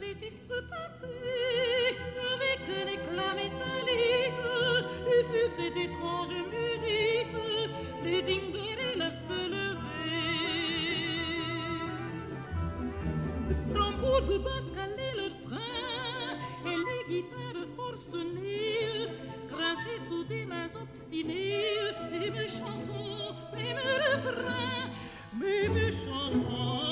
registre teinté avec un éclat métallique et sur cette étrange musique les dinguerillas se lever tambour de basse calaient leur train et les guitares forcenées grinçaient sous des mains obstinées et mes chansons et mes refrains mais mes chansons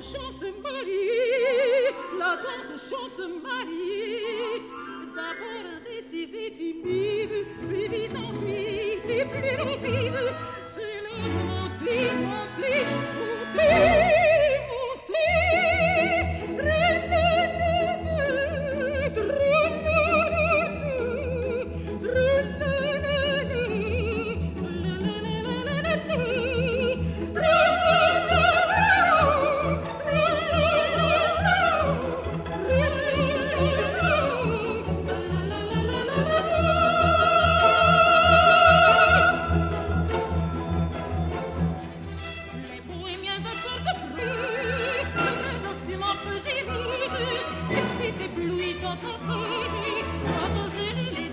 danse Marie, la danse chante Marie. D'abord indécise et timide, puis ensuite et plus rapide. Éblouissant en prix, grâce aux zélis, les